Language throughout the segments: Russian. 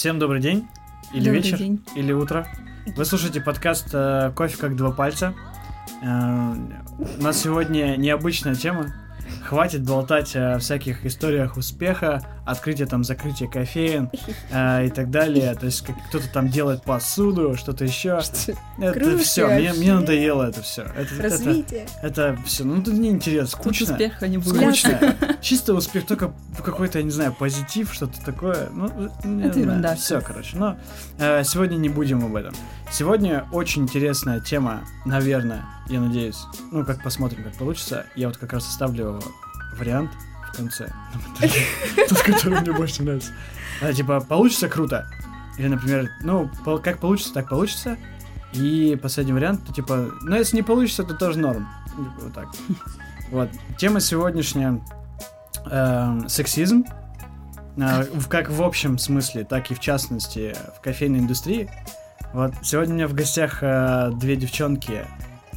Всем добрый день, или Добрый вечер, день. или утро. Вы слушаете подкаст э, «Кофе как два пальца». Э, У нас сегодня необычная тема. Хватит болтать о всяких историях успеха, открытия там, закрытия кофеин э, и так далее. То есть как кто-то там делает посуду, что-то еще. Это Круто все, мне, мне надоело это все. Это, это, Развитие. это все, ну это неинтересно, Тут скучно. успеха не будет. Скучно. Чисто успех, только какой-то, я не знаю, позитив, что-то такое. Ну, Это ерунда. Все, короче. Но э, сегодня не будем об этом. Сегодня очень интересная тема, наверное, я надеюсь. Ну, как посмотрим, как получится. Я вот как раз оставлю вариант в конце. Тот, который мне больше нравится. А, Типа, получится круто. Или, например, ну, как получится, так получится. И последний вариант, то типа, ну, если не получится, то тоже норм. Типа, Вот так. Вот. Тема сегодняшняя эм, сексизм. Э, как в общем смысле, так и в частности в кофейной индустрии. Вот сегодня у меня в гостях э, две девчонки,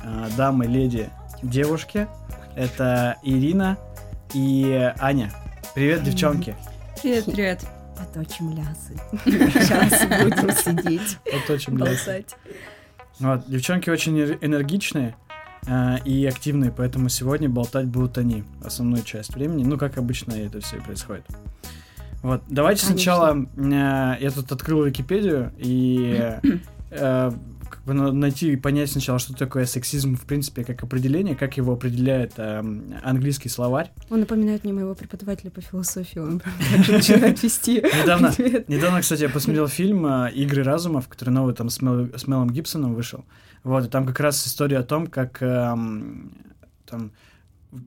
э, дамы, леди, девушки. Это Ирина и Аня. Привет, девчонки. Привет, привет. Поточим лясы. Сейчас будем сидеть, нравится. болтать. Вот, девчонки очень энергичные э, и активные, поэтому сегодня болтать будут они основную часть времени. Ну, как обычно это все и происходит. Вот, давайте Конечно. сначала э, я тут открыл Википедию и э, найти и понять сначала, что такое сексизм в принципе как определение, как его определяет э, английский словарь. Он напоминает мне моего преподавателя по философии. Он начинает вести. Недавно. Недавно, кстати, я посмотрел фильм э, «Игры разумов», который новый там с, Мел- с Мелом Гибсоном вышел. Вот, и там как раз история о том, как эм, там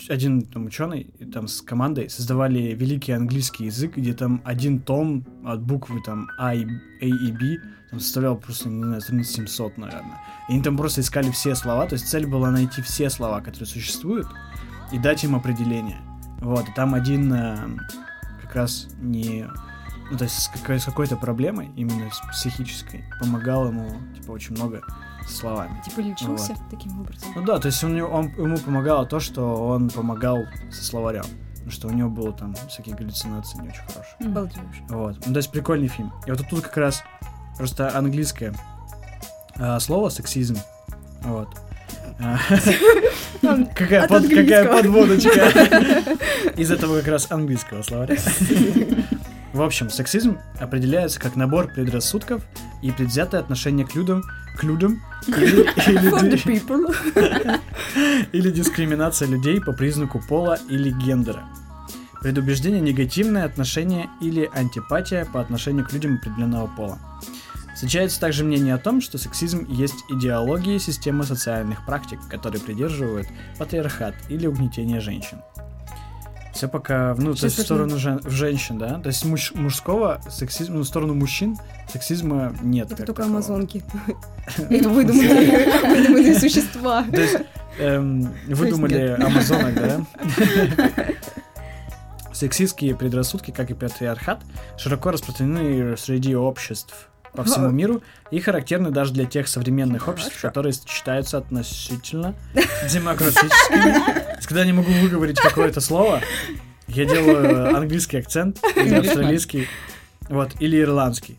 один там ученый там с командой создавали великий английский язык, где там один том от буквы там А и, A и B там составлял просто, не знаю, страниц 700, наверное. И они там просто искали все слова, то есть цель была найти все слова, которые существуют, и дать им определение. Вот, и там один э, как раз не ну, то есть с, какой- с какой-то проблемой, именно с психической, помогал ему, типа, очень много словами. Типа лечился таким образом. Ну да, то есть он, он- ему помогало то, что он помогал со словарем. Потому что у него было там всякие галлюцинации не очень хорошие. Балдеешь. Вот. Ну, то есть прикольный фильм. И вот тут как раз просто английское а, слово сексизм. Вот. Какая под- подводочка. Из этого как раз английского словаря. В общем, сексизм определяется как набор предрассудков и предвзятое отношение к людям, к людям или дискриминация людей по признаку пола или гендера. Предубеждение, негативное отношение или антипатия по отношению к людям определенного пола. Встречается также мнение о том, что сексизм есть идеология системы социальных практик, которые придерживают патриархат или угнетение женщин. Все пока, ну, то есть в сторону жен- в женщин, да? То есть муж- мужского сексизма, ну, в сторону мужчин сексизма нет. Это только такого. амазонки. Это выдуманные выдуманные существа. То есть эм, выдумали амазонок, да? Сексистские предрассудки, как и патриархат, широко распространены среди обществ по всему миру и характерны даже для тех современных обществ, которые считаются относительно демократическими. Когда я не могу выговорить какое-то слово, я делаю английский акцент или австралийский, вот, или ирландский.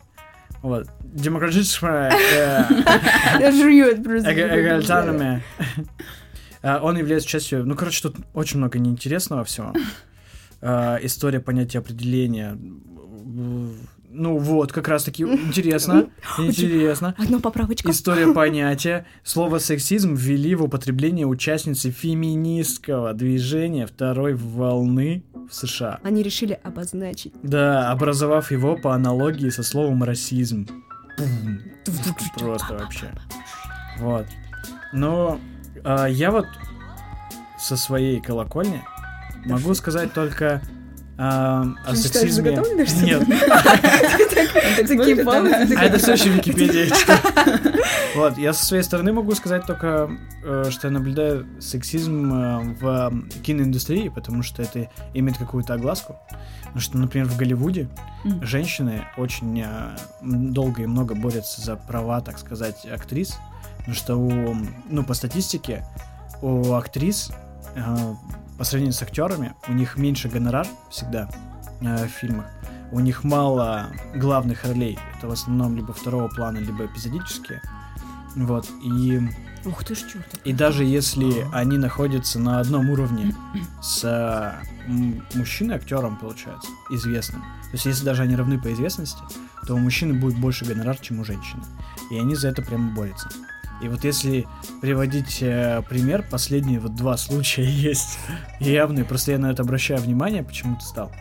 Вот. Демократическая э, Я просто. Эга- эгалитарными. А, Он является частью... Ну, короче, тут очень много неинтересного всего. История понятия определения. Ну, вот, как раз-таки интересно. Интересно. Одна поправочка. История понятия. Слово сексизм ввели в употребление участницы феминистского движения второй волны в США. Они решили обозначить. Да, образовав его по аналогии со словом расизм. Просто вообще. Вот. Но а, я вот со своей колокольни могу сказать только а, о Ты читаешь сексизме. ли? Нет, а это все еще Википедия. Вот, я со своей стороны могу сказать только, э, что я наблюдаю сексизм э, в киноиндустрии, потому что это имеет какую-то огласку. Потому что, например, в Голливуде женщины очень э, долго и много борются за права, так сказать, актрис. Потому что у, ну, по статистике, у актрис по сравнению с актерами, у них меньше гонорар всегда э, в фильмах. у них мало главных ролей. Это в основном либо второго плана, либо эпизодические. Вот, и, Ух ты ж, чё и даже если они находятся на одном уровне с э, м- мужчиной, актером, получается, известным, то есть если даже они равны по известности, то у мужчины будет больше гонорар, чем у женщины. И они за это прямо борются. И вот если приводить э, пример, последние вот два случая есть явные, просто я на это обращаю внимание, почему-то стал.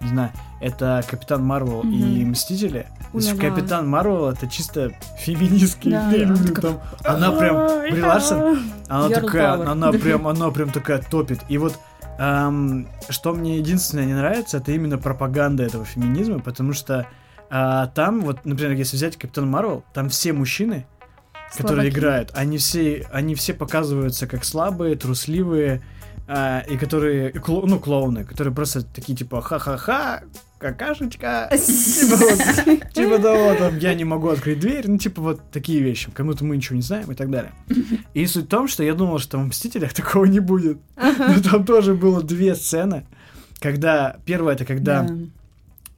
Не знаю, это Капитан Марвел и Мгм. Мстители. То есть Уля-ля. Капитан Марвел это чисто феминистский Да, фильм. она там, она прям, Бри Ларсон, она такая, она прям, она прям такая топит. И вот эм, что мне единственное не нравится, это именно пропаганда этого феминизма, потому что а, там, вот, например, если взять Капитан Марвел, там все мужчины, которые Слабаки. играют, они все, они все показываются как слабые, трусливые, а, и которые, и кло- ну, клоуны, которые просто такие, типа, ха-ха-ха, какашечка, типа, вот, типа того, там, я не могу открыть дверь, ну, типа, вот такие вещи, кому-то мы ничего не знаем и так далее. И суть в том, что я думал, что в «Мстителях» такого не будет, но там тоже было две сцены, когда, первая, это когда Да.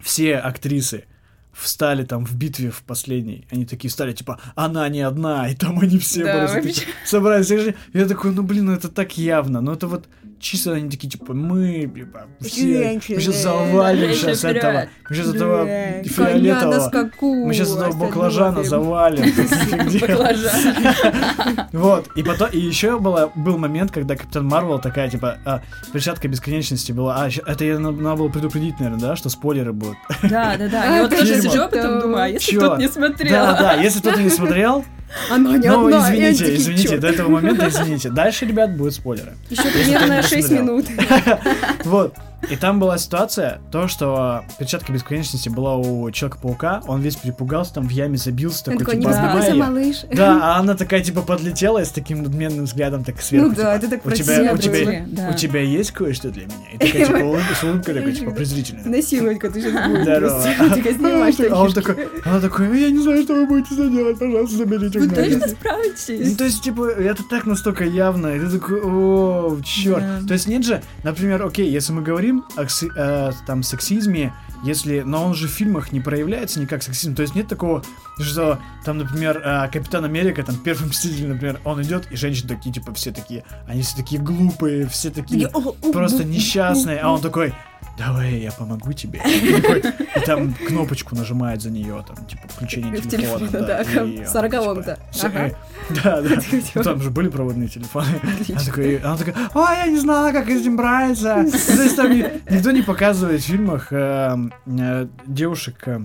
все актрисы встали там в битве в последней, они такие стали, типа, она не одна, и там они все Да, такие собрались. Я такой, ну блин, ну это так явно, ну это вот чисто они такие, типа, мы, типа, все, Женщины, мы сейчас завалим женщины сейчас этого, мы сейчас этого Коня на фиолетового, скаку. мы сейчас этого баклажана завалим. Вот, и потом, и еще было, был момент, когда Капитан Марвел такая, типа, а, перчатка бесконечности была, а, это я на- надо было предупредить, наверное, да, что спойлеры будут. Да, да, да. Я вот тоже сижу, а потом думаю, а если кто-то не смотрел? Да, да, если кто-то не смотрел, Она не ну, одна, извините, такие, извините, до этого момента извините. Дальше, ребят, будут спойлеры. Еще примерно кто не 6 посмотрел. минут. Вот. И там была ситуация, то, что перчатка бесконечности была у Человека-паука, он весь перепугался, там в яме забился, такой, такой, типа, обнимай малыш. Да, а она такая, типа, подлетела и с таким надменным взглядом так сверху. Ну да, типа, это так у тебя, у тебя, у тебя есть кое-что для меня? И такая, типа, улыбка, с улыбкой такой, типа, презрительная. Насиловать-ка ты сейчас будешь. Здорово. А он такой, она такой, «Ну, я не знаю, что вы будете делать, пожалуйста, заберите Вы меня». точно Ну, справитесь? то есть, типа, это так настолько явно, и ты такой, о, черт. То есть нет же, например, окей, если мы говорим о кси- э, там сексизме, если, но он же в фильмах не проявляется никак сексизм, то есть нет такого, что там, например, э, Капитан Америка, там первый мститель, например, он идет, и женщины такие, типа, все такие, они все такие глупые, все такие «О, о, просто о, несчастные, о, а о». он такой, давай я помогу тебе. И, там кнопочку нажимает за нее, там, типа, включение телефона. телефон, да, в сороковом-то. типа, всё, Ага. э, Да, да. Ну, там же были проводные телефоны. Она такая, ой, я не знала, как этим браться. То есть там ни- никто не показывает в фильмах эм, э, девушек э,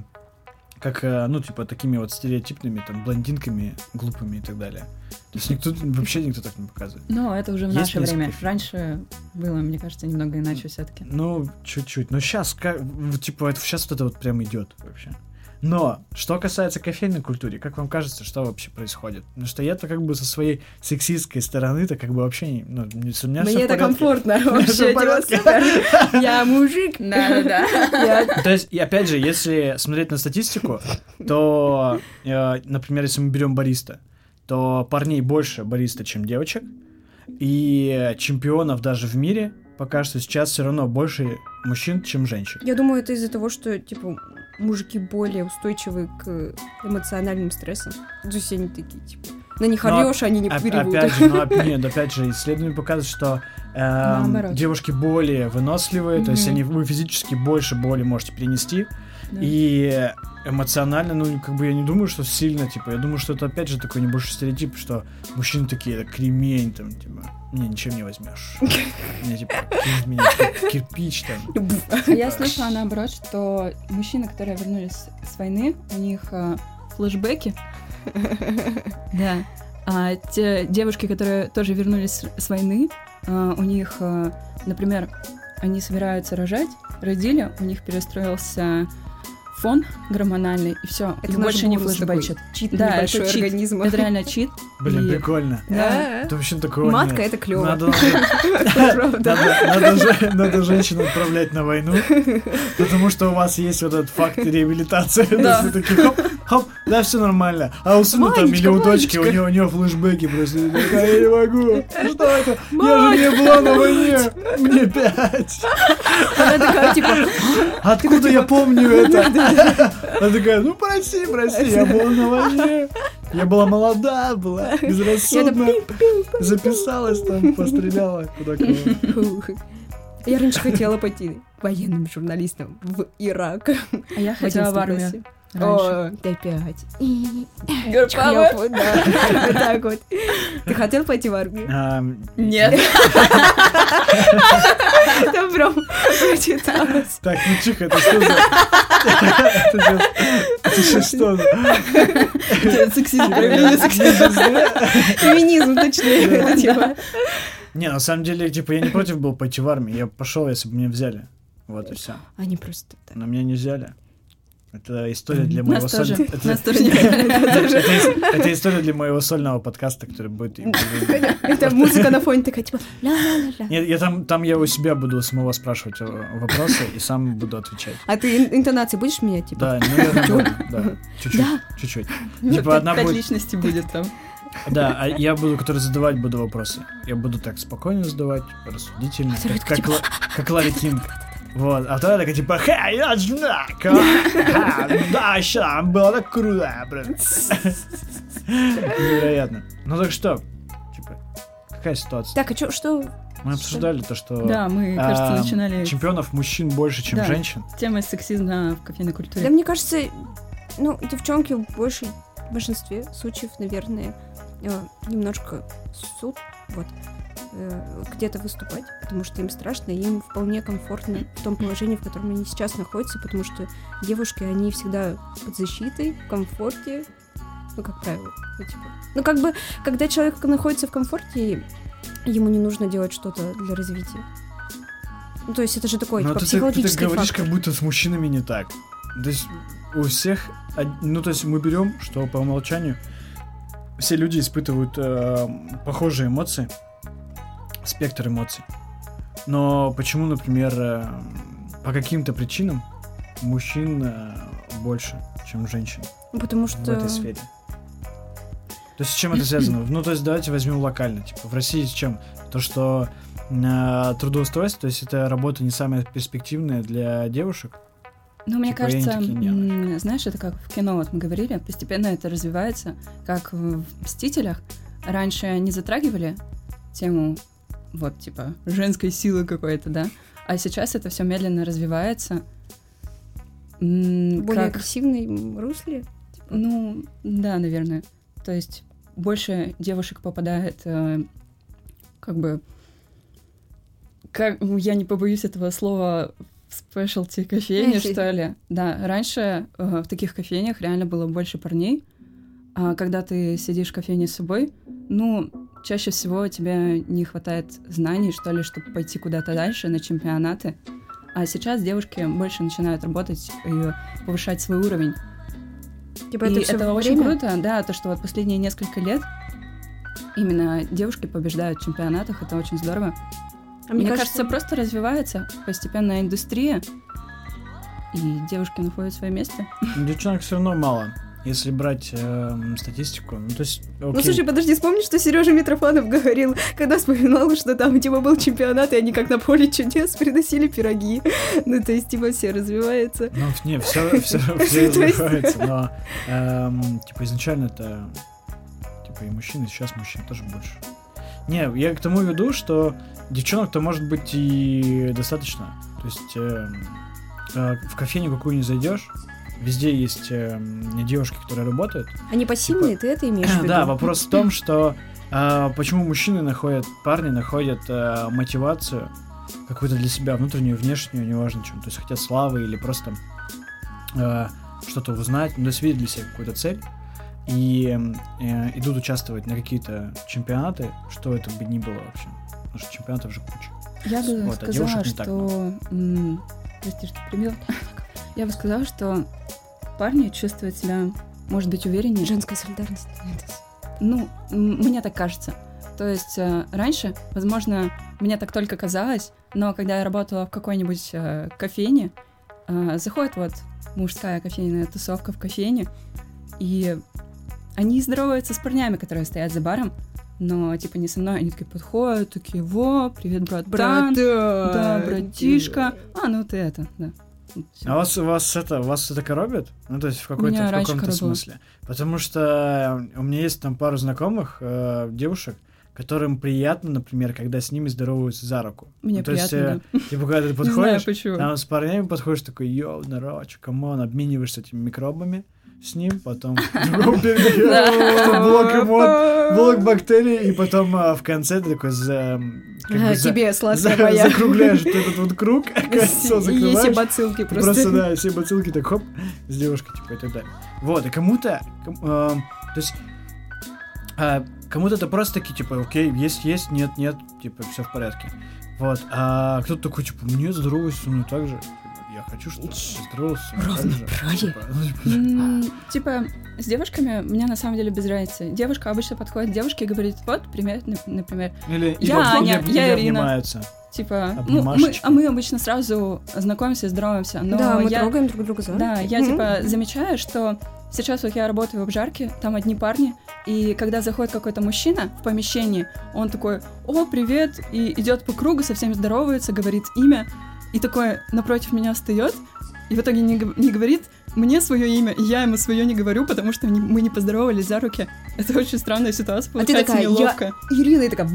как, э, ну, типа, такими вот стереотипными, там, блондинками, глупыми и так далее. То есть никто, вообще никто так не показывает. Ну, это уже в Есть наше время. фильмов. Раньше было, мне кажется, немного иначе все-таки. Ну, чуть-чуть. Но сейчас, как, типа, это сейчас вот это вот прям идет вообще. Но, что касается кофейной культуры, как вам кажется, что вообще происходит? Потому что я-то как бы со своей сексистской стороны-то как бы вообще не... Ну, не- у меня Мне это комфортно вообще. Я мужик. Да-да-да. Я То есть, и опять же, если смотреть на статистику, то, э, например, если мы берем бариста, то парней больше бариста, чем девочек. И чемпионов даже в мире пока что сейчас все равно больше мужчин, чем женщин. Я думаю, это из-за того, что, типа, мужики более устойчивы к эмоциональным стрессам. То есть они такие, типа, на них Но орешь, они не переводят. Опять же, оп- нет, опять же, исследования показывают, что эм, девушки более выносливые, то есть они вы физически больше боли можете перенести, Да. и эмоционально, ну, как бы я не думаю, что сильно, типа, я думаю, что это опять же такой небольшой стереотип, что мужчины такие, это кремень, там, типа, не, ничем не возьмешь. Мне, типа, меня кир- кирпич, там. Я слышала наоборот, что мужчины, которые вернулись с войны, у них э, флешбеки. Да. А те девушки, которые тоже вернулись с- с войны, э, у них, э, например, они собираются рожать, родили, у них перестроился фон гормональный, и все, Это больше не флешбэчат. Чит Да, небольшой это чит. организма. Это реально чит. Блин, И- прикольно. Да. Это вообще такого Матка нет. это клево. Надо, надо, надо, надо же- надо женщин отправлять на войну, потому что у вас есть вот этот факт реабилитации. Да. такие, хоп, хоп, да, все нормально. А у сына там или у дочки, у нее, у нее флешбеки просто. Я не могу. Что это? Я же не была на войне. Мне пять. Она такая, типа, Откуда я помню это? Она такая, ну прости, прости, я была на войне. Я была молода, была безрассудна. Записалась там, постреляла куда кого. Я раньше хотела пойти военным журналистом в Ирак. А я хотела в 11 армию. Раньше. О, ты опять. Girl power. Чхлёп, да. Вот так вот. Ты хотел пойти в армию? Нет. Да, прям прочиталась. Так, ну тихо, это что за... Это что за... Сексизм, проявление сексизма. Феминизм, точнее. это типа. Не, на самом деле, типа, я не против был пойти в армию. Я пошел, если бы меня взяли. Вот и все. Они просто так. Но меня не взяли. Это история для моего сольного... это- история для моего сольного подкаста, который будет... Это музыка на фоне такая, типа. Нет, я там, там я у себя буду самого спрашивать э, вопросы и сам буду отвечать. А ты ин- интонации будешь менять, типа? Да, наверное, да. Чуть-чуть, чуть-чуть. Ну, Типа одна будет... личностей будет там. Да, а я буду, который задавать буду вопросы. Я буду так спокойно задавать, рассудительно, Который как, Ларри Кинг. Вот, а вторая такая типа, ха, я знак, а, да, ща, было так круто, блин. Невероятно. Ну так что, типа, какая ситуация? Так, а чё, что? Мы обсуждали то, что Да, мы, кажется, а, начинали чемпионов мужчин больше, чем Да. женщин. с темы сексизма в кофейной Да культуре. мне кажется, ну, девчонки в большей в большинстве случаев, наверное, э, немножко суд, вот, где-то выступать, потому что им страшно, и им вполне комфортно в том положении, в котором они сейчас находятся, потому что девушки, они всегда под защитой, в комфорте, ну, как правило. Ну, типа, ну, как бы, когда человек находится в комфорте, ему не нужно делать что-то для развития. Ну, то есть это же такой, Но типа, ты, так- ты психологический говоришь, фактор. как будто с мужчинами не так. То есть у всех, ну то есть мы берем, что по умолчанию все люди испытывают э, похожие эмоции, спектр эмоций. Но почему, например, э, по каким-то причинам мужчин э, больше, чем женщин Ну, Потому в что... этой сфере? То есть с чем это связано? Ну, то есть давайте возьмем локально. Типа в России с чем? То, что э, трудоустройство, то есть это работа не самая перспективная для девушек. Ну, мне Типа, кажется, такие знаешь, это как в кино, вот мы говорили, постепенно это развивается, как в «Мстителях». Раньше не затрагивали тему, вот, типа, женской силы какой-то, да? А сейчас это все медленно развивается. Более как- агрессивной русле. Ну, да, наверное. То есть больше девушек попадает, э, как бы, как, я не побоюсь этого слова, в спешлти кофейни, что ли. Да, раньше э, в таких кофейнях реально было больше парней, а когда ты сидишь в кофейне с собой, ну, чаще всего тебе не хватает знаний, что ли, чтобы пойти куда-то дальше на чемпионаты. А сейчас девушки больше начинают работать и повышать свой уровень. Типа И это, это, всё очень время? круто, да, то, что вот последние несколько лет именно девушки побеждают в чемпионатах, это очень здорово. А Мне, кажется, просто развивается постепенно индустрия, и девушки находят свое место. Девчонок все равно мало. Если брать эм, статистику, ну то есть, Ну, окей. слушай, подожди, вспомни, что Сережа Митрофанов говорил, когда вспоминал, что там, типа, был чемпионат, и они как на поле чудес приносили пироги. Ну, то есть, типа, все развивается. Ну, не, все, все, есть- развивается, но, эм, типа, изначально это, типа, и мужчины, сейчас мужчин тоже больше. Не, я к тому веду, что девчонок-то может быть и достаточно. То есть, эм, э, в кофейню какую не зайдешь, везде есть эм, девушки, которые работают. Они пассивные, ты это имеешь в виду? Да, вопрос в том, что э, почему мужчины находят, парни находят э, мотивацию какую-то для себя, внутреннюю, внешнюю, неважно чем. То есть хотят славы или просто э, что-то узнать, ну, то есть видят для себя какую-то цель и э, идут участвовать на какие-то чемпионаты, что это бы ни было вообще. Потому что чемпионатов же куча. Я бы Вот, а сказала, девушек не так что... м, Прости, что перебила. Я бы сказала, что парни чувствуют себя, может быть, увереннее. Женская солидарность. Ну, мне так кажется. То есть э, раньше, возможно, мне так только казалось, но когда я работала в какой-нибудь э, кофейне, э, заходит вот мужская кофейная тусовка в кофейне, и они здороваются с парнями, которые стоят за баром, но типа не со мной, они такие подходят, такие, во, привет, братан, да, братишка, а, ну ты это, да. А вас, вас это, вас это коробит? Ну, то есть в какой-то в каком-то смысле. Потому что у меня есть там пару знакомых э, девушек, которым приятно, например, когда с ними здороваются за руку. Мне Ну, то есть, приятно, э, типа, когда ты знаю подходишь, там с парнями подходишь, такой, yo, здорово, come on, обмениваешься этими микробами с ним, потом блок иммун, блок бактерий, и потом а, в конце такой за... А, тебе, сладкая моя. закругляешь этот вот круг, кольцо И закрываешь. все бацилки просто. Просто, да, все бацилки так хоп, с девушкой, типа, и так далее. Вот, и кому-то, ком- эм, то есть, а, кому-то это просто такие, типа, окей, есть, есть, нет, нет, типа, все в порядке. Вот, а кто-то такой, типа, мне здоровайся со мной так же. Хочу, чтобы. Типа, ну, типа, М, Типа, с девушками мне на самом деле без разницы. Девушка обычно подходит к девушке и говорит, вот, пример, нап- например, Или Я или Аня, я Ирина. обнимаются. типа, ну, мы, Обнимашечки. а мы обычно сразу знакомимся, здороваемся, но Да, мы я, трогаем друг друга за да, руки. я Мгм. типа замечаю, что сейчас вот я работаю в обжарке, там одни парни, и когда заходит какой-то мужчина в помещении, он такой, о, привет, и идет по кругу, со всеми здоровается, говорит имя, и такой напротив меня встает, и в итоге не, не говорит мне свое имя, и я ему свое не говорю, потому что не- мы не поздоровались за руки. Это очень странная ситуация, А ты получается такая, я- неловко. Ирина и такая,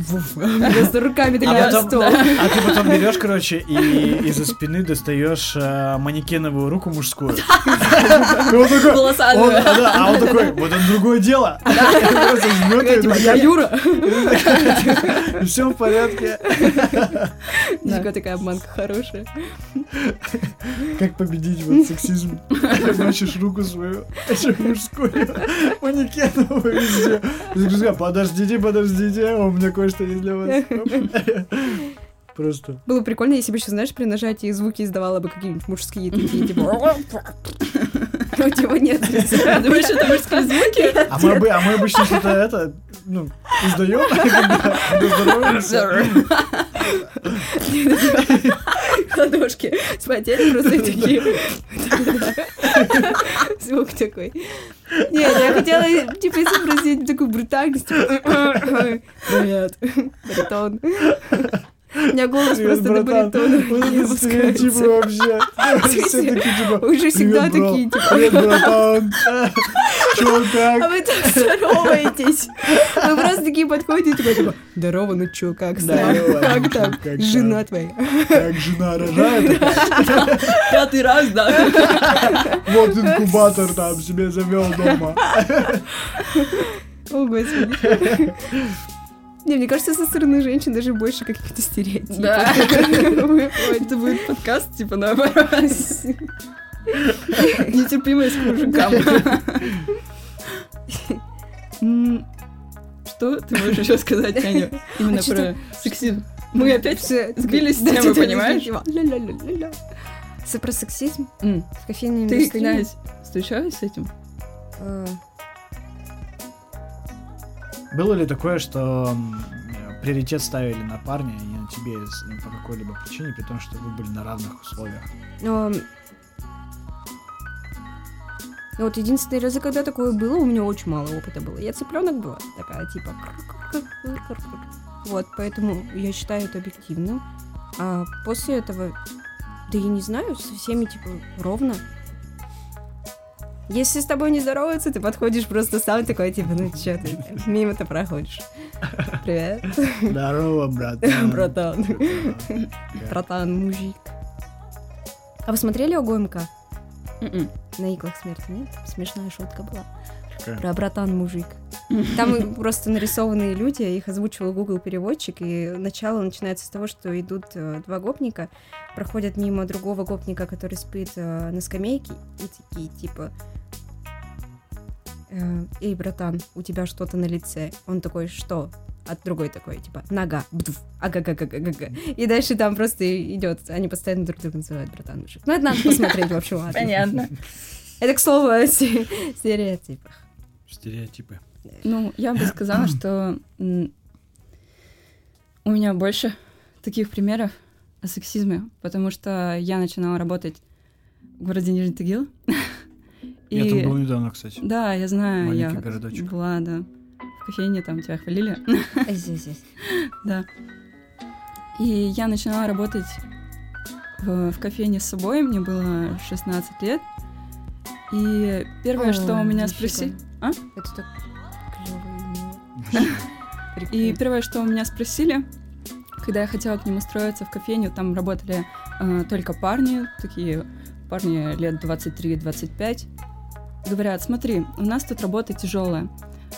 просто руками А такая, потом, стол. а ты потом берешь, короче, и из-за спины достаешь э, манекеновую руку мужскую. И он такой, Волосатую. а, а он такой, вот это другое дело. Типа, я Юра. Все в порядке. Такая обманка хорошая. Как победить вот сексизм? Значишь руку свою, еще мужскую, манекеновую везде. «Друзья, Подождите, подождите, у меня кое-что есть для вас. Просто. Было прикольно, если бы еще, знаешь, при нажатии звуки издавала бы какие-нибудь мужские такие, типа... У тебя нет. Думаешь, это мужские звуки? А мы, а мы обычно что-то это, ну, издаем, когда когда здороваемся. Ладошки спотели просто такие. Звук такой. Нет, я хотела, типа, изобразить такую брутальность. Привет, баритон. У меня голос Привет, просто до братан. баритона Вот не опускается. вообще. Все такие, типа, Уже всегда такие, типа... Привет, братан. Чё, А как? вы так здороваетесь. Вы просто такие подходите, типа, типа, здорово, ну чё, как Здорово, Как там? Жена там?» твоя. Как жена рожает, Пятый раз, да? вот инкубатор там себе завел дома. О, господи. Не, мне кажется, со стороны женщин даже больше каких-то стереотипов. Да. Это будет подкаст, типа, наоборот. Нетерпимость к мужикам. Что ты можешь еще сказать, Аня, именно про сексизм? Мы опять сбились с темы, понимаешь? Про сексизм в кофейной Ты когда встречалась с этим? Было ли такое, что приоритет ставили на парня не на тебе ну, по какой-либо причине, при том, что вы были на равных условиях? но, ну, Вот единственные разы, когда такое было, у меня очень мало опыта было. Я цыпленок была, такая типа. Вот, поэтому я считаю это объективным. А после этого, да я не знаю, со всеми типа ровно. Если с тобой не здороваются, ты подходишь просто сам такой, типа, ну чё ты, мимо-то проходишь. Привет, Здорово, братан. братан. Братан. Мужик. А вы смотрели ОГМК? М-м. На иглах смерти, нет? Смешная шутка была. Какая? Про братан-мужик. Там просто нарисованные люди, их озвучивал Google переводчик, и начало начинается с того, что идут э, два гопника, проходят мимо другого гопника, который спит э, на скамейке, и такие типа э, «Эй, братан, у тебя что-то на лице». Он такой «Что?» А другой такой, типа, нога, бдуф, ага-га-га-га-га. И дальше там просто идет, они постоянно друг друга называют братан мужик. Ну, это надо посмотреть, в общем, ладно. Понятно. Это, к слову, о се- стереотипах. Стереотипы. Ну, я бы сказала, что у меня больше таких примеров о сексизме, потому что я начинала работать в городе Нижний Тагил. Я И- там был недавно, кстати. Да, я знаю, я Маленький городочек. была, да, в кофейне, там тебя хвалили. Здесь, здесь. Да. И я начинала работать в, в кофейне с собой, мне было 16 лет. И первое, что у меня спросили... А? Это так клево и первое, что у меня спросили, когда я хотела к ним устроиться в кофейню, там работали э, только парни, такие парни лет 23-25. Говорят, смотри, у нас тут работа тяжелая.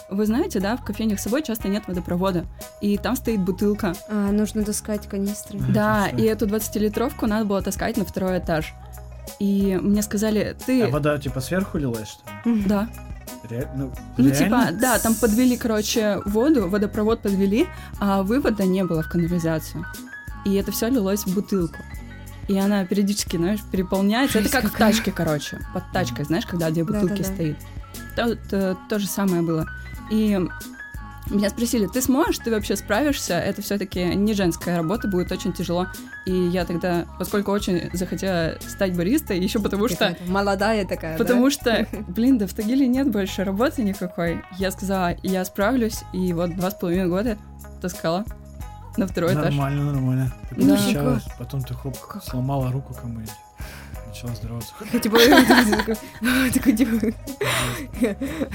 Вы знаете, да, в кофейнях с собой часто нет водопровода, и там стоит бутылка. А, нужно таскать канистры. Да, и эту 20-литровку надо было таскать на второй этаж. И мне сказали, ты... А вода типа сверху лилась, что ли? Да. Ре- Ну, Ну, реально? типа, да, там подвели, короче, воду, водопровод подвели, а вывода не было в канализацию. И это все лилось в бутылку. И она периодически, знаешь, переполняется. Жесть это как в какая. тачке, короче. Под тачкой, знаешь, когда две бутылки Да-да-да. стоит. То, то, то же самое было. И меня спросили, ты сможешь, ты вообще справишься? Это все-таки не женская работа, будет очень тяжело. И я тогда, поскольку очень захотела стать баристой, еще потому что молодая такая, да? Потому что, блин, да в Тагиле нет больше работы никакой. Я сказала, я справлюсь, и вот два с половиной года таскала на второй этаж. Нормально, нормально. Ты Да. потом ты хоп, сломала руку кому-нибудь. Начала здороваться. Типа, такой, типа,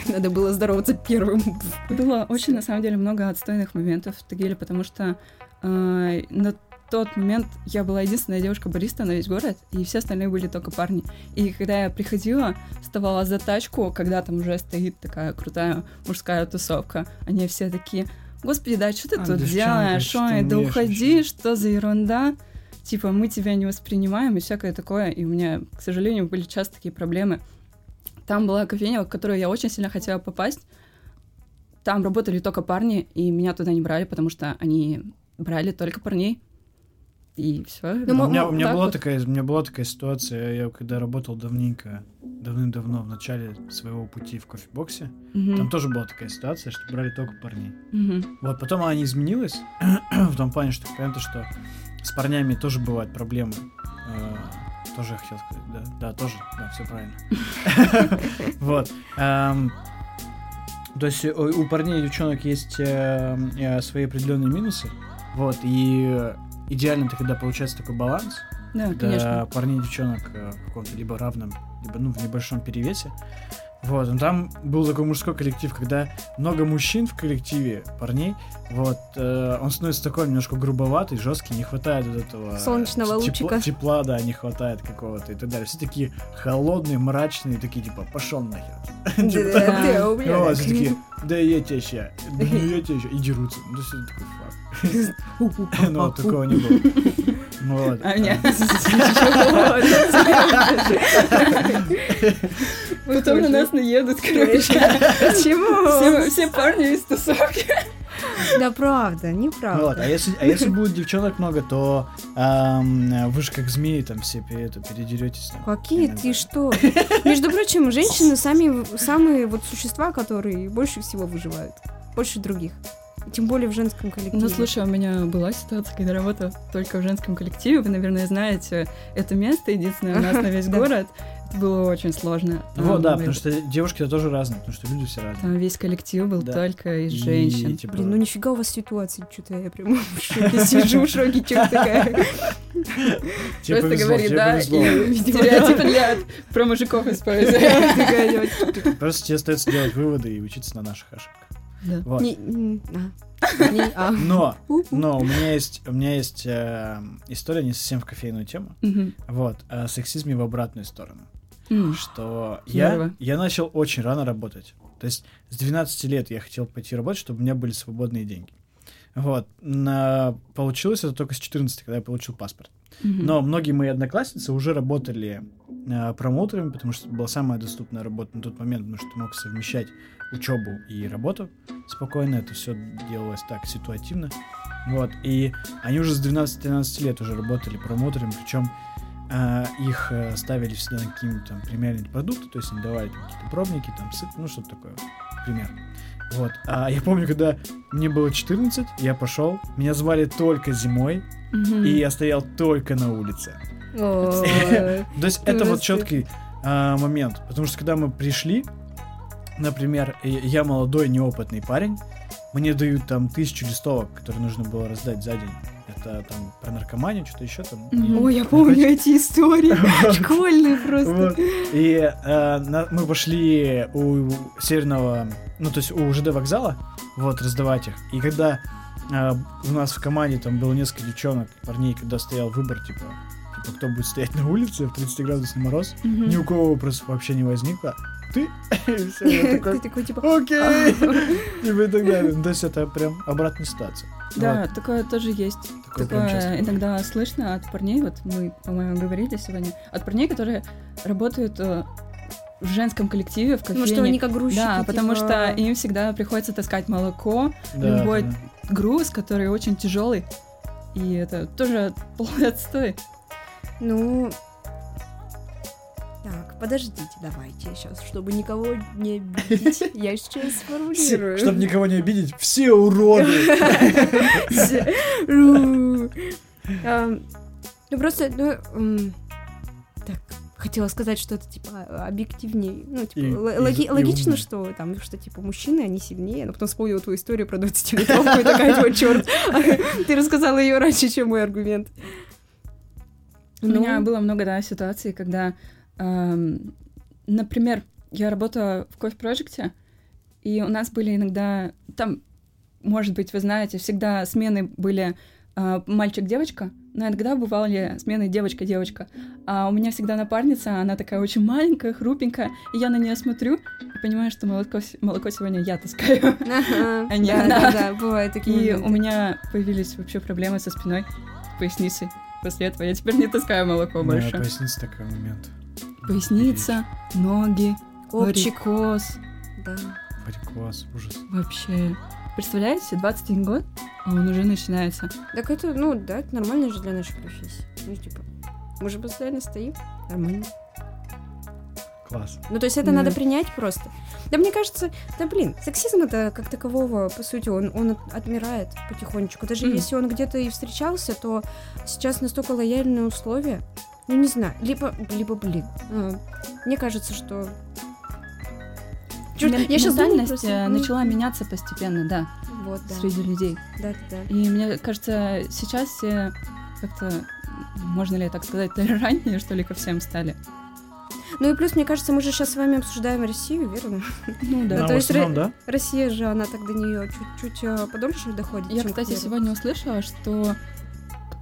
надо было здороваться первым. Было очень, на самом деле, много отстойных моментов в Тагиле, потому что э, на тот момент я была единственная девушка-бариста на весь город, и все остальные были только парни. И когда я приходила, вставала за тачку, когда там уже стоит такая крутая мужская тусовка, они все такие, господи, да что ты А, тут девчонка, делаешь? что Ой, да уходи, вообще?» что за ерунда? Типа, мы тебя не воспринимаем и всякое такое. И у меня, к сожалению, были часто такие проблемы. Там была кофейня, в которую я очень сильно хотела попасть. Там работали только парни, и меня туда не брали, потому что они брали только парней. И все. Ну, у меня, у меня так была вот. такая, у меня была такая ситуация, я когда работал давненько, давным-давно в начале своего пути в кофебоксе, там тоже была такая ситуация, что брали только парней. Вот, потом она не изменилась, в том плане, что понятно, что с парнями тоже бывают проблемы. Э, Тоже я хотел сказать, да, да, тоже, да, все правильно. Вот. эм, То есть у парней и девчонок есть э, э, свои определенные минусы. Вот, и идеально это когда получается такой баланс, Да, конечно. парней и девчонок в каком-то либо равном, либо ну, в небольшом перевесе. Вот, но там был такой мужской коллектив, когда много мужчин в коллективе, парней, вот, э, он становится такой немножко грубоватый, жесткий, не хватает вот этого... Солнечного тепла- лучика. Тепла, да, не хватает какого-то и так далее. Все такие холодные, мрачные, такие, типа, пошел нахер. Типа, все такие, да я тебя ща, да я тебя ща, и дерутся. Ну, все такой, фак. Ну, такого не было. Ну, Вот. А меня... Потом на нас наедут, короче. Почему? Все, парни из тусовки. Да правда, Ну Вот, а неправда. если, а если будет девчонок много, то ам, вы же как змеи там все это, передеретесь. там. Какие Иногда. ты что? Между прочим, женщины сами самые вот существа, которые больше всего выживают. Больше других. Тем более в женском коллективе. Ну, слушай, у меня была ситуация, когда работала только в женском коллективе. Вы, наверное, знаете это место, единственное у нас на весь город. Это было очень сложно. Вот, да, потому что девушки-то тоже разные, потому что люди все разные. Там весь коллектив был Да. только из И, женщин. типа, Блин, ну нифига у вас ситуации, что-то я прям в шоке сижу, в шоке, что такая. Просто говори, да, и стереотипы для про мужиков. Такая вот, Просто тебе остается делать выводы и учиться на наших ошибках. Да. Вот. не- м, а, не- а. Но, но у меня есть, у меня есть э, история не совсем в кофейную тему. Мгм. Вот, о сексизме в обратную сторону. М. Что я, я начал очень рано работать. То есть с 12 лет я хотел пойти работать, чтобы у меня были свободные деньги. Вот. На... Получилось это только с 14, когда я получил паспорт. Мгм. Но многие мои одноклассницы уже работали э, промоутерами, потому что это была самая доступная работа на тот момент, потому что ты мог совмещать учебу и работу спокойно. Это все делалось так ситуативно. Вот. И они уже с 12-13 лет уже работали промоутерами, причем э, их э, ставили всегда на какие-нибудь там премиальные продукты, то есть им давали там какие-то пробники, там сыр, ну что-то такое пример. Вот. А я помню, когда мне было 14, я пошел, меня звали только зимой, и я стоял только на улице. То есть это вот четкий а, момент. Потому что когда мы пришли, например, я молодой, неопытный парень, мне дают там тысячу листовок, которые нужно было раздать за день. Это там про наркоманию, что-то еще там. Ой, я помню эти истории. Школьные просто. И э, мы пошли у северного, ну то есть у ЖД вокзала, вот, раздавать их. И когда э, у нас в команде там было несколько девчонок, парней, когда стоял выбор, типа, типа, кто будет стоять на улице в 30-градусный мороз, Мгм. ни у кого вопросов вообще не возникло. Ты? И я Ты такой, такой, типа, окей! Типа и так далее. Ну, То есть это прям обратная ситуация. Да, Вот, такое тоже есть. такое иногда слышно от парней, вот мы, по-моему, говорили сегодня, от парней, которые работают э, в женском коллективе, в кофейне. ну что они как грузчики. Да, потому типа, что им всегда приходится таскать молоко, Да, любой да. груз, который очень тяжелый. И это тоже полный отстой. Ну... Так, подождите, давайте сейчас, чтобы никого не обидеть, я сейчас сформулирую. Чтобы никого не обидеть, все уроды! Ам, Ну просто, ну, так, хотела сказать что-то типа объективнее. Ну, типа, И- л- и- логи- и логично, что там, что типа мужчины, они сильнее, но потом вспомнила твою историю про 20-литровку и такая, типа, черт, ты рассказала ее раньше, чем мой аргумент. У Ну, меня было много, да, ситуаций, когда, эм, например, я работала в кофе-проекте, и у нас были иногда, там, может быть, вы знаете, всегда смены были э, мальчик-девочка, но иногда бывали смены девочка-девочка. А у меня всегда напарница, она такая очень маленькая, хрупенькая, и я на нее смотрю и понимаю, что молоко, молоко сегодня я таскаю. А не да, она. да, да, бывают такие И у меня появились вообще проблемы со спиной, поясницей. После этого я теперь не таскаю молоко Да, больше. поясница такой момент. Поясница, ноги, Копчик, варикоз. да. Варикоз, ужас. Вообще. Представляете, 21 год, а он уже начинается. Так это, ну, да, это нормально же для нашей профессии. Ну, типа, мы же постоянно стоим, нормально. Класс. Ну, то есть это Да. надо принять просто. Да мне кажется, да блин, сексизм это как такового, по сути, он, он от- отмирает потихонечку. Даже Мгм. если он где-то и встречался, то сейчас настолько лояльные условия. Ну, не знаю, либо, либо блин. а, мне кажется, что... Чёрт, я щас думаю э, ну, начала меняться постепенно, да, Вот, да. среди людей. Да, да, да. И мне кажется, сейчас все как-то, можно ли так сказать, толерантнее, что ли, ко всем стали. Ну и плюс, мне кажется, мы же сейчас с вами обсуждаем Россию, верно? Ну да. Да, Да, то есть основном, да? Россия же, она так до нее чуть-чуть э, подольше доходит. Я, кстати, сегодня услышала, что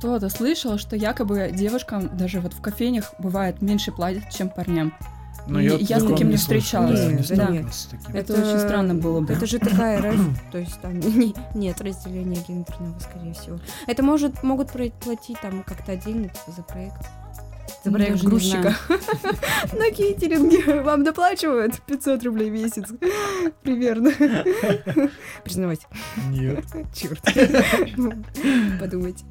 кто-то слышал, что якобы девушкам даже вот в кофейнях бывает меньше платят, чем парням. Ну, И вот я с таким не слышал, встречалась. да, не Нет, с таким. Это очень странно было бы. Это же такая РФ, то есть там не- нет разделения гендерного, скорее всего. Это может могут платить там как-то отдельно типа, за проект. За Ну, проект даже не грузчика. На кейтеринге вам доплачивают 500 рублей в месяц. Примерно. Признавайте. Нет. Черт. Подумайте.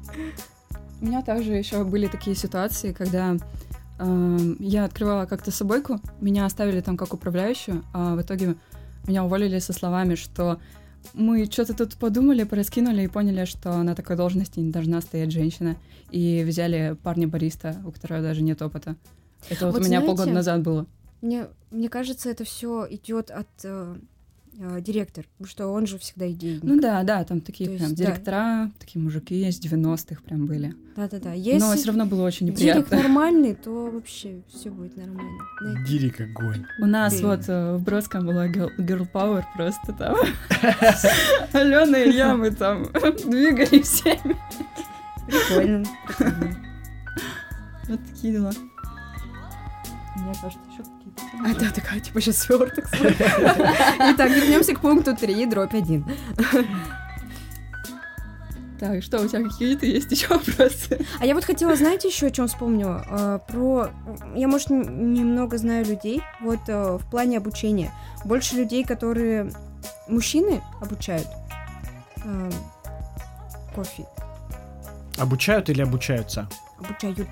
У меня также еще были такие ситуации, когда эм, я открывала как-то собойку, меня оставили там как управляющую, а в итоге меня уволили со словами, что мы что-то тут подумали, пораскинули и поняли, что на такой должности не должна стоять женщина. И взяли парня-бариста, у которого даже нет опыта. Это вот, Вот у меня знаете, полгода назад было. Мне, мне кажется, это все идет от э, э, директора, потому что он же всегда идейник. Ну да, да, там такие То прям есть, да. директора, такие мужики из 90-х прям были. Да-да-да. Но Если все равно было очень Дирик неприятно. нормальный, то вообще все будет нормально. Знаете, Дирик огонь. У нас Блин. вот э, в Бродском была girl, girl power просто там. Алена и я, мы там двигали всеми. Прикольно. прикольно. Вот такие дела. Мне кажется, еще какие-то. А да, такая, типа, сейчас сверток. Итак, вернемся к пункту 3, дробь 1. Так, что, у тебя какие-то есть еще вопросы? А я вот хотела, знаете, еще о чем вспомнила? А, Про... Я, может, немного знаю людей, вот э, в плане обучения. Больше людей, которые мужчины обучают э, кофе. Обучают или обучаются? Обучают.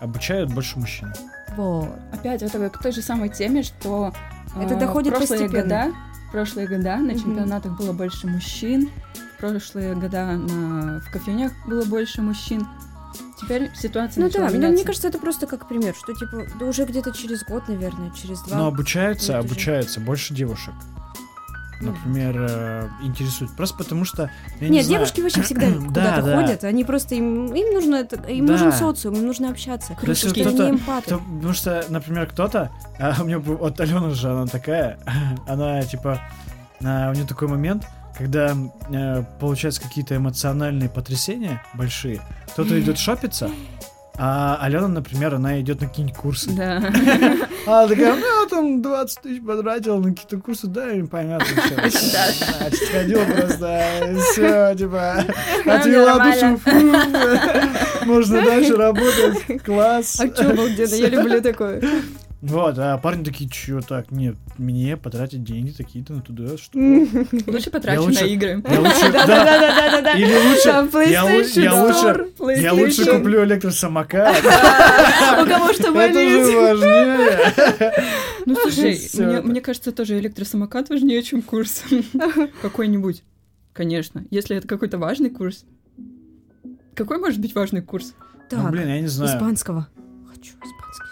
Обучают больше мужчин. Вот. Опять это к той же самой теме, что э, Это доходит в прошлые постепенно. года прошлые года на Мгм. чемпионатах было больше мужчин, в прошлые года на, в кофейнях было больше мужчин. Теперь ситуация Ну начала да, мне, меняться. мне кажется, это просто как пример, что типа, да уже где-то через год, наверное, через два. Но обучаются, обучаются больше девушек. Например, э, интересуют. Просто потому что... я не Нет, знаю. девушки вообще всегда Да, куда-то да. ходят, они просто им, им нужно это, им Да. нужен социум, им нужно общаться. То есть Потому что они эмпаты. Кто- потому что, например, кто-то, а у меня вот Алена же, она такая, она типа, а, у нее такой момент, когда э, получаются какие-то эмоциональные потрясения большие, кто-то идет шопиться, а Алена, например, она идет на какие-нибудь курсы. Да. Она такая, ну, я там 20 тысяч потратила на какие-то курсы, да, им понятно, что. Значит, сходила просто, все, типа, отвела душу, фу, можно дальше работать, класс. А чё, обалденно, я люблю такое. Вот, а парни такие, чё так, нет, мне потратить деньги такие-то на туда, что? Лучше потрачу на игры. Я лучше, да, Да-да-да-да-да. или лучше, Там я лучше, Store, я лучше PlayStation. куплю электросамокат, У кого что это же болит. важнее. Ну, слушай, мне, это. кажется, тоже электросамокат важнее, чем курс. Какой-нибудь. Конечно. Если это какой-то важный курс. Какой может быть важный курс? Ну, Так, блин, я не знаю. испанского. Хочу испанский.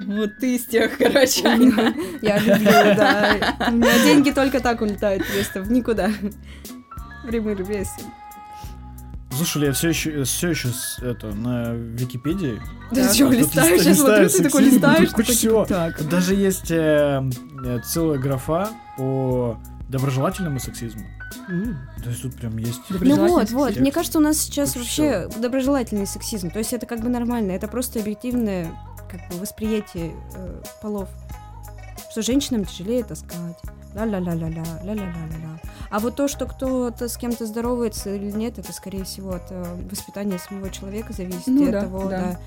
Вот ты из тех, короче. Я люблю, да. У меня деньги только так улетают просто в никуда. Время весе. Слушай, я все еще, все еще это на Википедии. Да Так, чё, Тут листаешь, листа- я смотрю, ты такой листаешь, тут куча такой, всего. типа, так. Тут даже есть э, э, целая графа по доброжелательному сексизму. То есть тут прям есть... Ну вот, вот. Мне кажется, у нас сейчас Тут вообще доброжелательный сексизм. То есть это как бы нормально. Это просто объективное как бы восприятие э, полов. Что женщинам тяжелее таскать. Ла-ла-ла-ла-ла, ла-ла-ла-ла-ла. А вот то, что кто-то с кем-то здоровается или нет, это, скорее всего, от э, воспитания самого человека зависит. Ну и да, от того, да.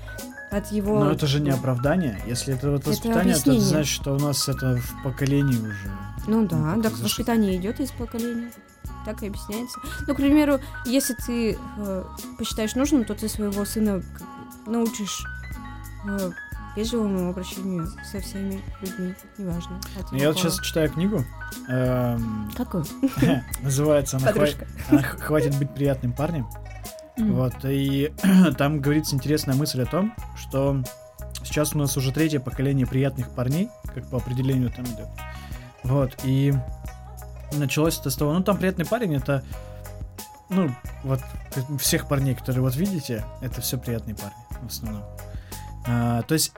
да. От его... Но это же не оправдание. Если это вот Это воспитание, то это объяснение. значит, что у нас это в поколении уже. Ну да, как-то так зашито. воспитание идет из поколения. Так и объясняется. Ну, к примеру, если ты э, посчитаешь нужным, то ты своего сына как бы научишь э, вежливому обращению со всеми людьми, неважно. от Я его вот сейчас читаю книгу. эм, Какой? Называется она «Хва- Подружка. она «Х- «Хватит быть приятным парнем». М. Вот, и там говорится интересная мысль о том, что сейчас у нас уже третье поколение приятных парней, как по определению там идет. Вот, и началось это с того, ну там приятный парень, это, ну, вот всех парней, которые вот видите, это все приятные парни в основном. А, то есть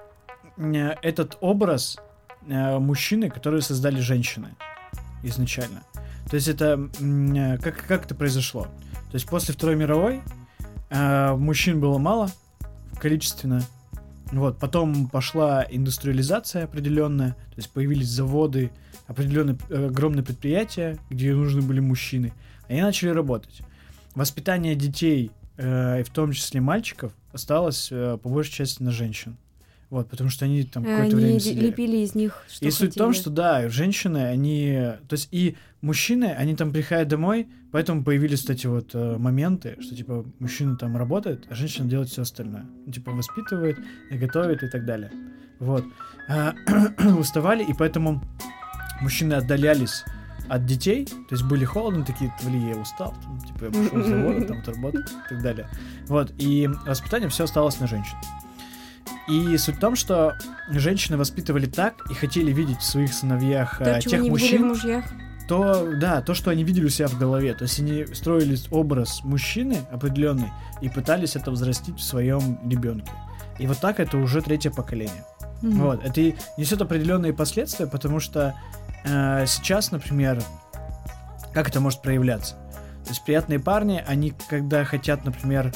этот образ э, мужчины, которые создали женщины изначально. То есть это э, как, как это произошло? То есть после Второй мировой э, мужчин было мало количественно. Вот, потом пошла индустриализация определенная, то есть появились заводы, определенные э, огромные предприятия, где нужны были мужчины. Они начали работать. Воспитание детей, э, и в том числе мальчиков, осталось э, по большей части на женщин. Вот, потому что они там какое-то Они время ли- сидели. лепили из них, что и суть в том, хотели. что да, женщины, они, то есть и мужчины, они там приходят домой, поэтому появились вот эти вот э, моменты, что типа мужчина там работает, а женщина делает все остальное, Ну, типа воспитывает, готовит и так далее. Вот А, уставали и поэтому мужчины отдалялись от детей, то есть были холодны, такие, блин, я устал, там, типа я пошел с завода, там, от работы и так далее. Вот, и воспитание все осталось на женщин. И суть в том, что женщины воспитывали так и хотели видеть в своих сыновьях То, э, тех мужчин, то, да, то, что они видели у себя в голове. То есть они строили образ мужчины определенный и пытались это взрастить в своем ребенке. И вот так это уже третье поколение. Мгм. Вот, это несет определенные последствия, потому что э, сейчас, например, как это может проявляться? То есть приятные парни, они когда хотят, например,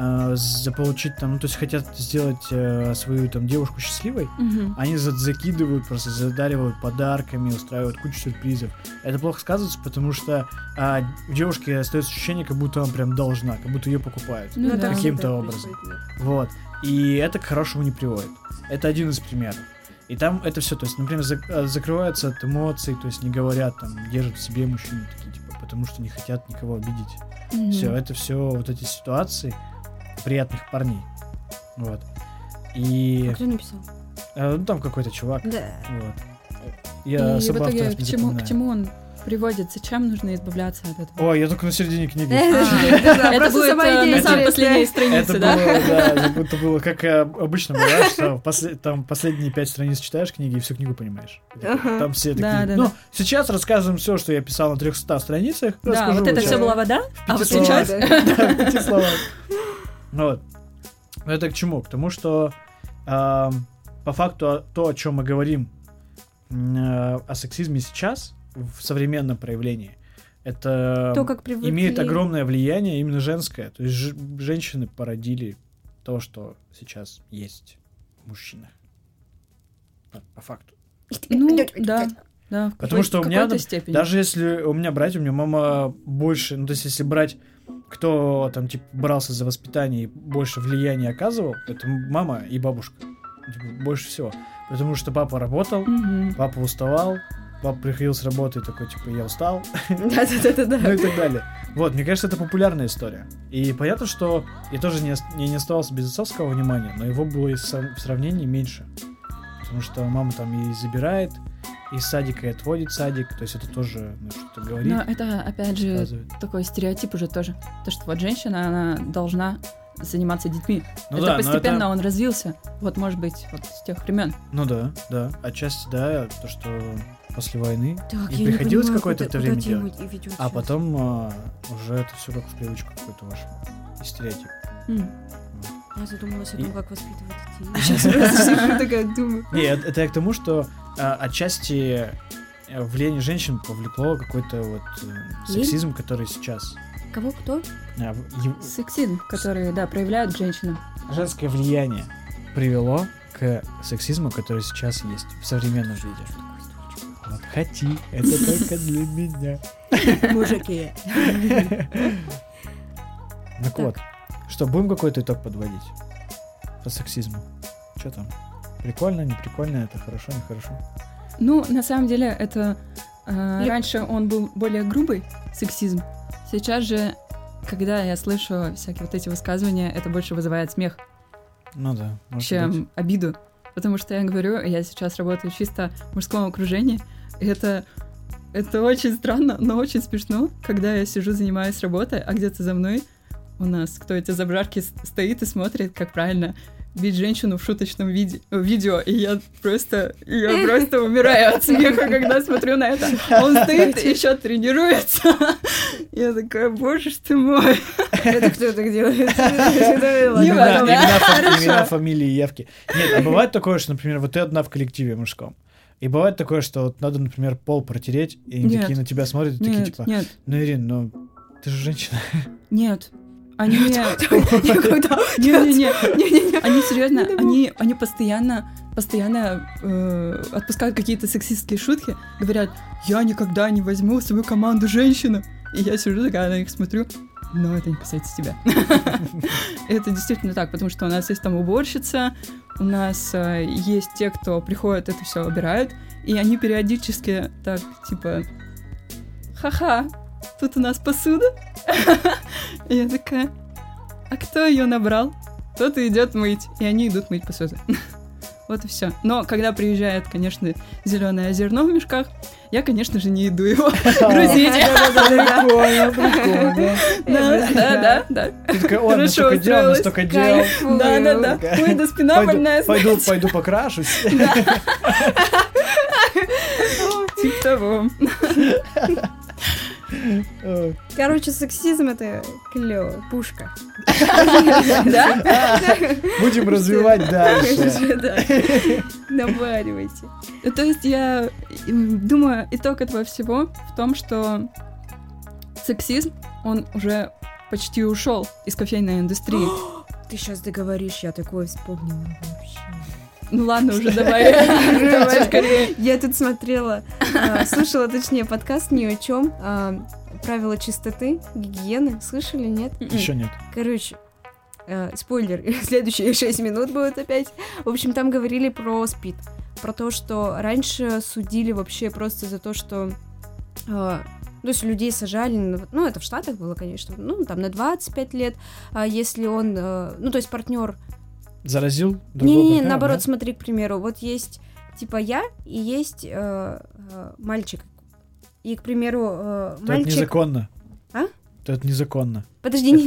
э, заполучить там, ну то есть хотят сделать э, свою там девушку счастливой, Мгм. они за- закидывают, просто задаривают подарками, устраивают кучу сюрпризов. Это плохо сказывается, потому что а, у девушки остается ощущение, как будто он прям должна, как будто ее покупают. Ну да. Каким-то образом. Вот. И это к хорошему не приводит. Это один из примеров. И там это все, то есть, например, зак- э, закрываются от эмоций, то есть не говорят, там, держат в себе мужчины такие, типа, потому что не хотят никого обидеть. Мгм. Все, это все вот эти ситуации приятных парней. Вот. И. А кто написал? э, ну, там какой-то чувак. Да. Вот. Я И особо в итоге к чему, к чему он приводит, зачем нужно избавляться от этого? Ой, я только на середине книги. Это будет э, на самой последней странице, да? это будто было, как э, обычно бывает, что там последние пять страниц читаешь книги и всю книгу понимаешь. Там все такие. Ну, сейчас рассказываем все, что я писал на 300 страницах. Да, вот это все была вода, а вот сейчас... Да, в пяти словах. Вот. Ну, Это к чему? К тому, что ам, по факту о- то, о чем мы говорим э, о сексизме сейчас, в современном проявлении, это То, как привыкли. имеет огромное влияние именно женское. То есть ж- женщины породили то, что сейчас есть в мужчинах. По- По факту. Ну, да, да, в Потому какой- что у меня, степени. Даже если у меня братья, у меня мама больше, ну то есть если брать, кто там типа брался за воспитание и больше влияния оказывал, это мама и бабушка. Типа, больше всего. Потому что папа работал, Мгм. папа уставал, папа приходил с работы такой, типа, я устал, ну Да-да-да-да. и так далее. Вот, мне кажется, это популярная история. И понятно, что я тоже не, не, не оставался без отцовского внимания, но его было и в сравнении меньше. Потому что мама там и забирает, из садика и отводит садик, то есть это тоже ну, что-то говорит, Но это, опять же, показывает. такой стереотип уже тоже. То, что вот женщина, она должна заниматься детьми. Ну это да, но постепенно это- он развился. Вот, может быть, вот с тех времен. Ну да, да. Отчасти, да, то, что после войны. Так, И я не приходилось понимаю, какое-то куда- это время делать. и А сейчас. потом а, уже это все как в привычку какой-то вошло. И стереотип. М. Я задумалась о И- том, как воспитывать детей. Сейчас такая думаю. Не, это, я к тому, что отчасти э, влияние женщин повлекло какой-то вот э, Лень? сексизм, который сейчас. Кого кто? а, ев- Сексизм, который, да, проявляют женщины. женское влияние привело к сексизму, который сейчас есть в современном виде. Вот хоти, это только для меня. Мужики. Так вот, что, будем какой-то итог подводить по сексизму? Что там? Прикольно, не прикольно, это хорошо, нехорошо? Ну, на самом деле, это... э, Леп- раньше он был более грубый, сексизм. Сейчас же, когда я слышу всякие вот эти высказывания, это больше вызывает смех, Ну да, может чем быть. обиду. Потому что я говорю, я сейчас работаю чисто в мужском окружении, и это, это очень странно, но очень смешно, когда я сижу, занимаюсь работой, а где-то за мной у нас кто эти забрарки стоит и смотрит, как правильно бить женщину в шуточном виде, э, видео, и я просто, я просто умираю от смеха, когда смотрю на это. Он стоит и еще тренируется. Я такая, боже ж ты мой. Это кто так делает? Имена, фамилии, явки. Нет, а бывает такое, что, например, вот ты одна в коллективе мужском. И бывает такое, что вот надо, например, пол протереть, и они Нет. такие на тебя смотрят, и такие типа, нет, ну, Ирин, ну, ты же женщина. нет. Они. Никогда. Не-не-не, они серьезно, они, они постоянно, постоянно э, отпускают какие-то сексистские шутки, говорят, я никогда не возьму в свою команду женщину. И я сижу такая на них смотрю, но это не касается тебя. Это действительно так, потому что у нас есть там уборщица, у нас э, есть те, кто приходят, это все убирают, и они периодически так, типа, ха-ха, тут у нас посуда. И я такая, а кто ее набрал? Кто-то идет мыть, и они идут мыть посуду. Вот и все. Но когда приезжает, конечно, зеленое зерно в мешках, я, конечно же, не иду его грузить. Прикольно, прикольно. Да, да, да. Ты такая, ой, столько дел. Да, да, да. Ой, да спина больная, пойду, пойду покрашусь. Типа того. Короче, сексизм это клево, пушка. Да? Будем развивать дальше. Да. Наваривайте. То есть я думаю, итог этого всего в том, что сексизм, он уже почти ушел из кофейной индустрии. Ты сейчас договоришь, я такое вспомнила вообще. Ну ладно, уже давай. Давай скорее. Я тут смотрела, а, слушала, точнее, подкаст ни о чем. Правила чистоты, гигиены. Слышали, нет? Еще нет. Короче, э, спойлер, следующие 6 минут будут опять. В общем, там говорили про спид. Про то, что раньше судили вообще просто за то, что... то есть людей сажали, ну, это в Штатах было, конечно, ну, там, на 25 лет, а если он, ну, то есть партнер Заразил другого не-не-не, партнера, наоборот, да? смотри, к примеру, вот есть типа я и есть э, э, мальчик. и, к примеру, э, То это мальчик... незаконно. А? То это незаконно. Подожди, Это не,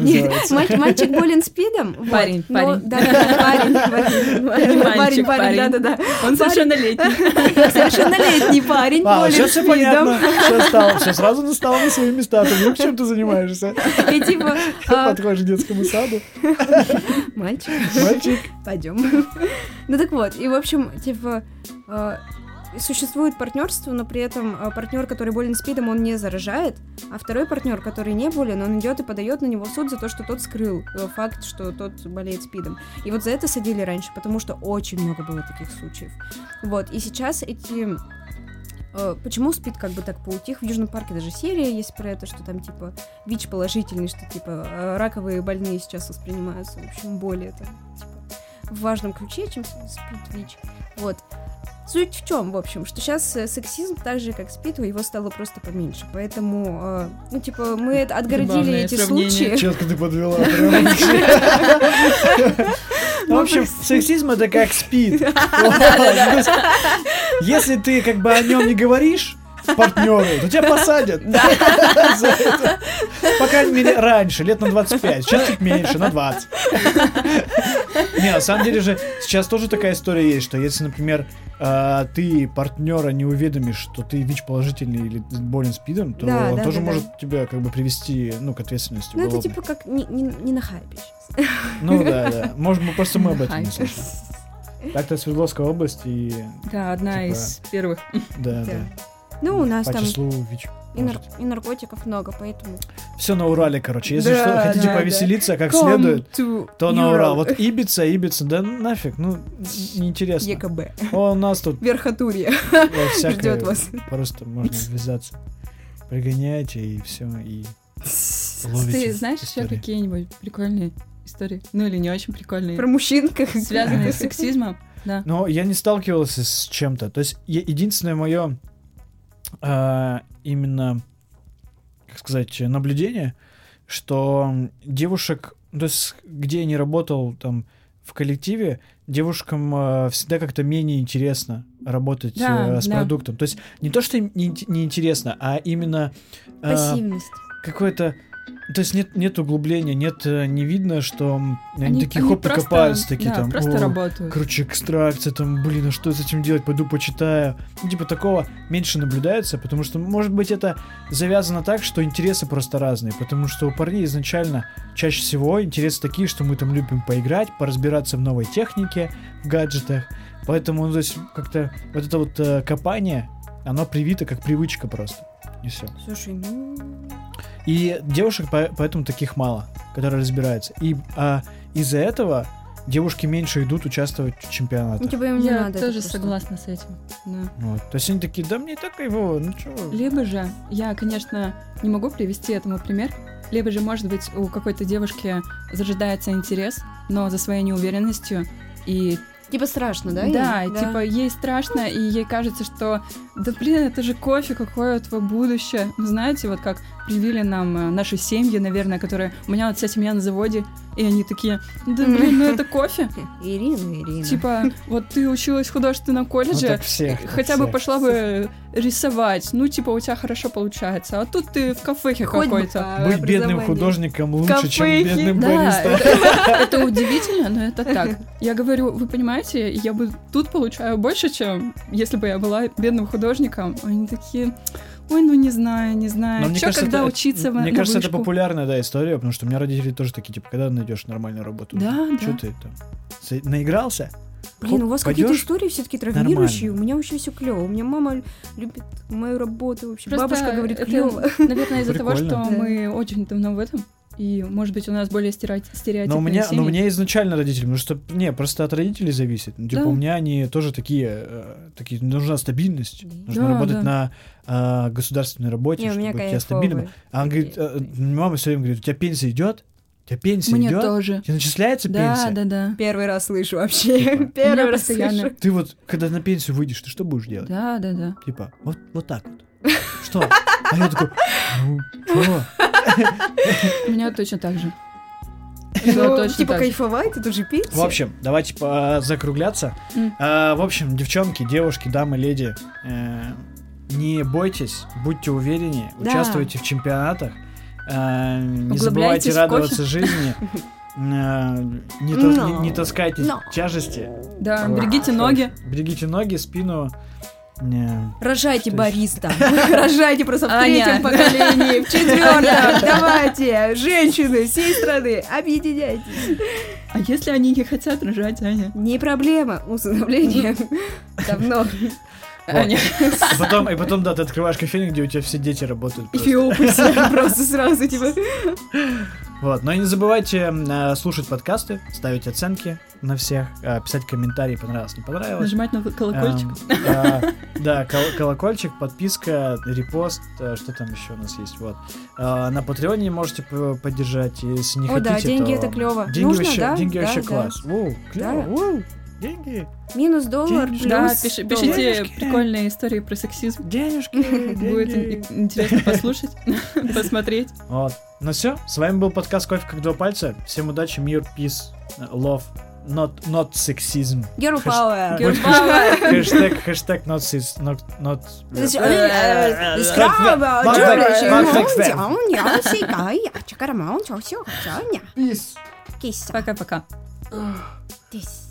не, не, мальчик болен спидом. вот, Парень, но- парень. Да, да, да, парень, парень, парень, Мальчик, парень, парень. да, да, да. Он совершеннолетний. Совершеннолетний парень А, болен сейчас все понятно. спидом. Все стало, все сразу настало на свои места. Ты вдруг чем ты занимаешься? И типа, а, Подходишь к детскому саду. мальчик, Мальчик. пойдем. Ну так вот, и в общем, типа, э, существует партнерство, но при этом партнер, который болен спидом, он не заражает, а второй партнер, который не болен, он идет и подает на него в суд за то, что тот скрыл э, факт, что тот болеет спидом. И вот за это садили раньше, потому что очень много было таких случаев. Вот, и сейчас эти э, Почему спид как бы так поутих? В Южном парке даже серия есть про это, что там типа ВИЧ положительный, что типа э, раковые больные сейчас воспринимаются, в общем, более это типа, в важном ключе, чем спид ВИЧ. Вот. Суть в чем, в общем, что сейчас сексизм, так же как спид, его стало просто поменьше. Поэтому, э, ну, типа, мы это отгородили эти сравнение. случаи. Четко ты подвела. Ну, В общем, сексизм это как спид. Если ты как бы о нем не говоришь партнеру, то тебя посадят. По крайней мере, раньше, лет на 25. Сейчас чуть меньше, на 20. Не, на самом деле же сейчас тоже такая история есть, что если, например, а, ты партнера не уведомишь, что ты ВИЧ-положительный или болен СПИДом, то Да, он да, тоже да, да. может тебя как бы привести, ну, к ответственности Ну, это типа как не, не, не на хайпе сейчас. Ну да, да. Может быть, просто мы об этом не слышали. Так-то Свердловская область и Да, одна Типа- из первых. да, Да. да. Ну, у нас По там числу ВИЧ. и, нар- и наркотиков много, поэтому... Все на Урале, короче. Если Да, что, хотите да, повеселиться как Come следует, to то на Europe. Урал. Вот Ибица, Ибица, да нафиг, ну, неинтересно. ЕКБ. О, у нас тут Верхотурье всякое, ждет вас. просто можно ввязаться. Пригоняйте и все, и ловите Ты знаешь еще какие-нибудь прикольные истории? Ну или не очень прикольные. Про мужчин как... Связанные с сексизмом? Да. Но я не сталкивался с чем-то. То есть единственное мое именно, как сказать, наблюдение, что девушек, то есть где я не работал там в коллективе, девушкам э, всегда как-то менее интересно работать Да, э, с да. продуктом. То есть не то, что им не, не интересно, а именно э, Пассивность. какое-то то есть нет, нет углубления, нет, э, не видно, что м, они, такие они хоп и просто- копаются, такие да, там. просто «О, работают. Короче, экстракция, там, блин, а что с этим делать, пойду почитаю. Ну, типа, такого меньше наблюдается, потому что, может быть, это завязано так, что интересы просто разные, потому что у парней изначально чаще всего интересы такие, что мы там любим поиграть, поразбираться в новой технике, в гаджетах, поэтому, ну, то есть, как-то вот это вот э, копание, оно привито как привычка просто, и все. Слушай, ну... И девушек по- поэтому таких мало, которые разбираются. И а, из-за этого девушки меньше идут участвовать в Ну, чемпионатах. типа им не Я надо. тоже согласна с этим. Да. Вот. То есть они такие, да мне и так кайфово, ну чё. Либо же, я, конечно, не могу привести этому пример, либо же, может быть, у какой-то девушки зажидается интерес, но за своей неуверенностью и Типа страшно, да? да, ей? типа ей страшно, и ей кажется, что да блин, это же кофе, какое твое будущее. Ну, знаете, вот как привили нам э, наши семьи, наверное, которые... У меня вот вся семья на заводе, и они такие, да блин, ну это кофе. Ирина, Ирина. Типа, вот ты училась в художественном колледже, так всех, так хотя бы пошла бы рисовать. Ну, типа, у тебя хорошо получается. А тут ты в кафехе какой-то. Быть бедным художником лучше, чем бедным Да, бариста. это, это удивительно, но это так. Я говорю, вы понимаете, я бы тут получаю больше, чем если бы я была бедным художником. Они такие, ой, ну не знаю, не Но знаю. мне Чё, кажется, когда это- учиться Мне на кажется, это вышку? популярная, да, история, потому что у меня родители тоже такие, типа, когда найдешь нормальную работу? Да, Чё да. ты там? Наигрался? Блин, Хоп, у вас какие-то истории все-таки Нормально. травмирующие. У меня вообще все клево. У меня мама лю- любит мою работу. Вообще. Просто Бабушка говорит, это, клево. Наверное, из-за того, что Да. мы очень давно в этом. И, может быть, у нас более стереотипные Но у меня, семьи. но у меня изначально родители, потому что, не, просто от родителей зависит. Ну, Типа, Да. у меня они тоже такие, э, такие, нужна стабильность, нужно Да, работать да. на а, государственной работе, Не, у чтобы у тебя стабильным. кайфовые. А он говорит, э, мама все время говорит, у тебя пенсия идет? У тебя пенсия Мне идет? тоже. Тебе начисляется Да, пенсия? да, да. Первый раз слышу вообще. Типа. Первый раз постоянно. слышу. Ты вот, когда на пенсию выйдешь, ты что будешь делать? Да, да, да. Типа, вот, вот так вот. Что? А я такой, ну? У меня точно так же. Ну, точно Типа так кайфовать, это же пенсия. В общем, давайте по- закругляться. М. А, в общем, девчонки, девушки, дамы, леди, э, не бойтесь, будьте увереннее, Да. участвуйте в чемпионатах, э, не забывайте радоваться жизни, э, не, таскайте тяжести. Да, берегите ноги. Берегите ноги, спину. Не. Рожайте бариста. Рожайте просто в третьем поколении, в четвертом. Давайте, женщины всей страны, объединяйтесь. А если они не хотят рожать, Аня? Не проблема. Усыновление давно. Аня. И потом, и потом, да, ты открываешь кофейню, где у тебя все дети работают. просто. Эфиопы просто сразу, типа. Вот, но и не забывайте э, слушать подкасты, ставить оценки на всех, э, писать комментарии, понравилось, не понравилось. Нажимать на колокольчик. Эм, э, да, кол- колокольчик, подписка, репост, э, что там еще у нас есть, вот. Э, на Патреоне можете п- поддержать, если не О, хотите, да, деньги то это клево. Деньги Нужно, вообще, да? деньги Да, вообще да. класс. Воу, клево, Да. воу, деньги, Минус доллар, Денежки. плюс Да, пиши- пишите Денежки. прикольные истории про сексизм. денежки, Будет деньги. интересно послушать, посмотреть. Вот. Ну все, с вами был подкаст Кофе как два пальца. Всем удачи, мир, peace, love, not, not sexism. Girl power. Girl power. Хэштег, хэштег not sis, not, not... Peace. Пока-пока. Peace.